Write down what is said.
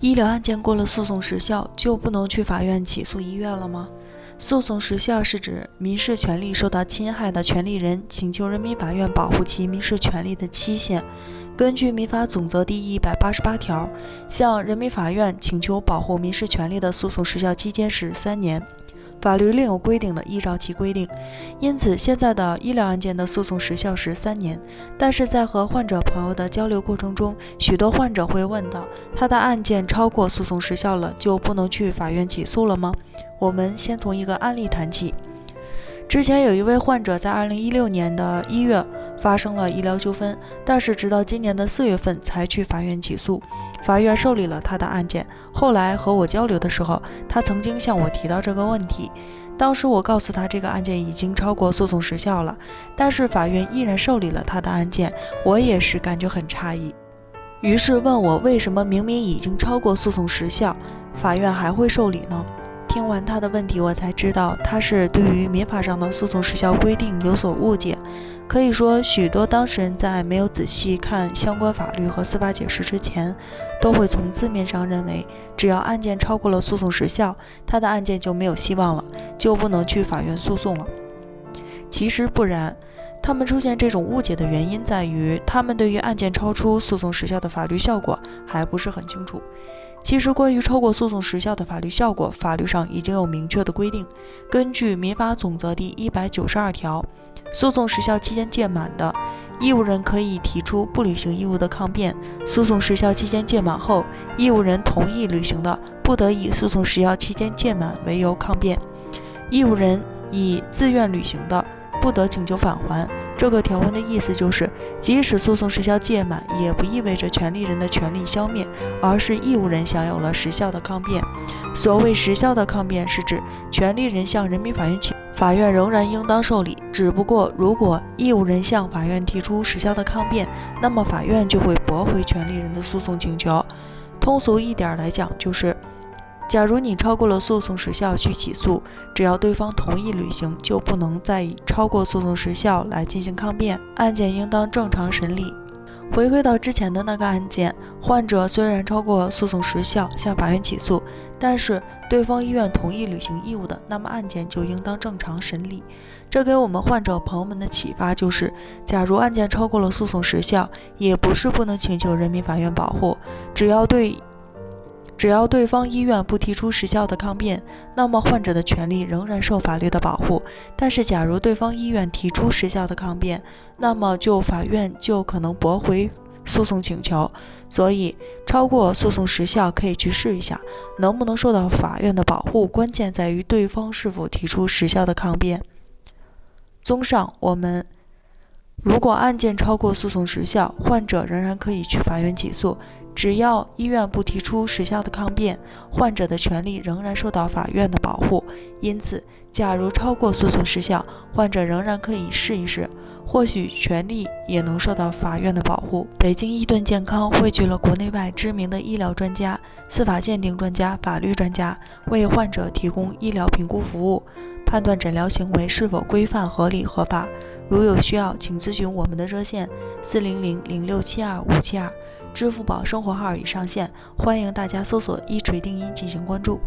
医疗案件过了诉讼时效，就不能去法院起诉医院了吗？诉讼时效是指民事权利受到侵害的权利人请求人民法院保护其民事权利的期限。根据《民法总则》第一百八十八条，向人民法院请求保护民事权利的诉讼时效期间是三年。法律另有规定的，依照其规定。因此，现在的医疗案件的诉讼时效是三年。但是在和患者朋友的交流过程中，许多患者会问到：他的案件超过诉讼时效了，就不能去法院起诉了吗？我们先从一个案例谈起。之前有一位患者在二零一六年的一月发生了医疗纠纷，但是直到今年的四月份才去法院起诉，法院受理了他的案件。后来和我交流的时候，他曾经向我提到这个问题，当时我告诉他这个案件已经超过诉讼时效了，但是法院依然受理了他的案件，我也是感觉很诧异，于是问我为什么明明已经超过诉讼时效，法院还会受理呢？听完他的问题，我才知道他是对于民法上的诉讼时效规定有所误解。可以说，许多当事人在没有仔细看相关法律和司法解释之前，都会从字面上认为，只要案件超过了诉讼时效，他的案件就没有希望了，就不能去法院诉讼了。其实不然，他们出现这种误解的原因在于，他们对于案件超出诉讼时效的法律效果还不是很清楚。其实，关于超过诉讼时效的法律效果，法律上已经有明确的规定。根据《民法总则》第一百九十二条，诉讼时效期间届满的义务人可以提出不履行义务的抗辩；诉讼时效期间届满后，义务人同意履行的，不得以诉讼时效期间届满为由抗辩；义务人以自愿履行的，不得请求返还。这个条文的意思就是，即使诉讼时效届满，也不意味着权利人的权利消灭，而是义务人享有了时效的抗辩。所谓时效的抗辩，是指权利人向人民法院请，法院仍然应当受理。只不过，如果义务人向法院提出时效的抗辩，那么法院就会驳回权利人的诉讼请求。通俗一点来讲，就是。假如你超过了诉讼时效去起诉，只要对方同意履行，就不能再以超过诉讼时效来进行抗辩，案件应当正常审理。回归到之前的那个案件，患者虽然超过诉讼时效向法院起诉，但是对方医院同意履行义务的，那么案件就应当正常审理。这给我们患者朋友们的启发就是：假如案件超过了诉讼时效，也不是不能请求人民法院保护，只要对。只要对方医院不提出时效的抗辩，那么患者的权利仍然受法律的保护。但是，假如对方医院提出时效的抗辩，那么就法院就可能驳回诉讼请求。所以，超过诉讼时效可以去试一下，能不能受到法院的保护，关键在于对方是否提出时效的抗辩。综上，我们如果案件超过诉讼时效，患者仍然可以去法院起诉。只要医院不提出时效的抗辩，患者的权利仍然受到法院的保护。因此，假如超过诉讼时效，患者仍然可以试一试，或许权利也能受到法院的保护。北京伊顿健康汇聚了国内外知名的医疗专家、司法鉴定专家、法律专家，为患者提供医疗评估服务，判断诊疗行为是否规范、合理、合法。如有需要，请咨询我们的热线：四零零零六七二五七二。支付宝生活号已上线，欢迎大家搜索“一锤定音”进行关注。